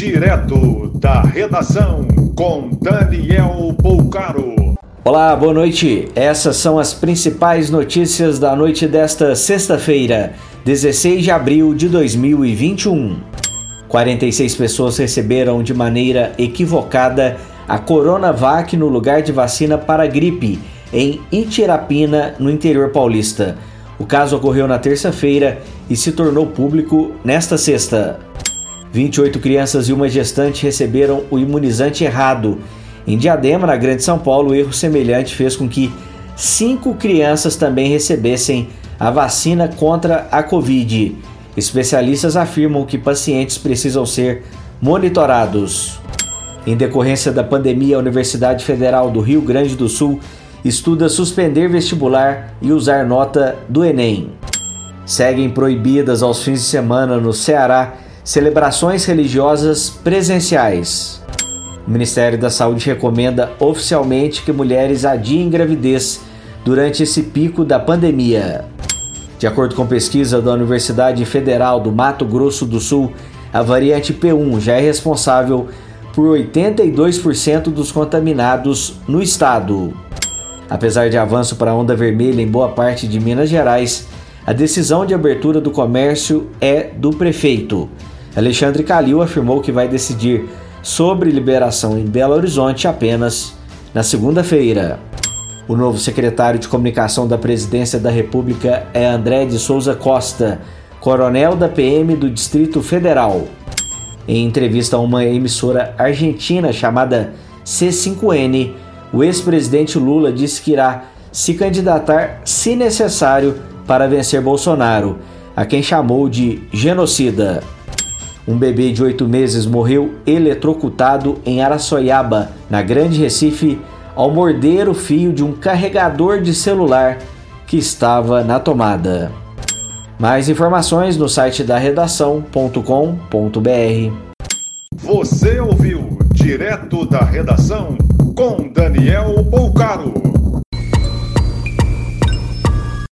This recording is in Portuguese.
Direto da redação com Daniel Poucaro. Olá, boa noite. Essas são as principais notícias da noite desta sexta-feira, 16 de abril de 2021. 46 pessoas receberam de maneira equivocada a Coronavac no lugar de vacina para gripe em Itirapina, no interior paulista. O caso ocorreu na terça-feira e se tornou público nesta sexta. 28 crianças e uma gestante receberam o imunizante errado. Em Diadema, na Grande São Paulo, o erro semelhante fez com que cinco crianças também recebessem a vacina contra a Covid. Especialistas afirmam que pacientes precisam ser monitorados. Em decorrência da pandemia, a Universidade Federal do Rio Grande do Sul estuda suspender vestibular e usar nota do Enem. Seguem proibidas aos fins de semana no Ceará celebrações religiosas presenciais. O Ministério da Saúde recomenda oficialmente que mulheres adiem gravidez durante esse pico da pandemia. De acordo com pesquisa da Universidade Federal do Mato Grosso do Sul, a variante P1 já é responsável por 82% dos contaminados no estado. Apesar de avanço para a onda vermelha em boa parte de Minas Gerais, a decisão de abertura do comércio é do prefeito. Alexandre Calil afirmou que vai decidir sobre liberação em Belo Horizonte apenas na segunda-feira. O novo secretário de comunicação da Presidência da República é André de Souza Costa, coronel da PM do Distrito Federal. Em entrevista a uma emissora argentina chamada C5N, o ex-presidente Lula disse que irá se candidatar, se necessário, para vencer Bolsonaro, a quem chamou de genocida. Um bebê de oito meses morreu eletrocutado em Araçoiaba, na Grande Recife, ao morder o fio de um carregador de celular que estava na tomada. Mais informações no site da redação.com.br. Você ouviu direto da redação com Daniel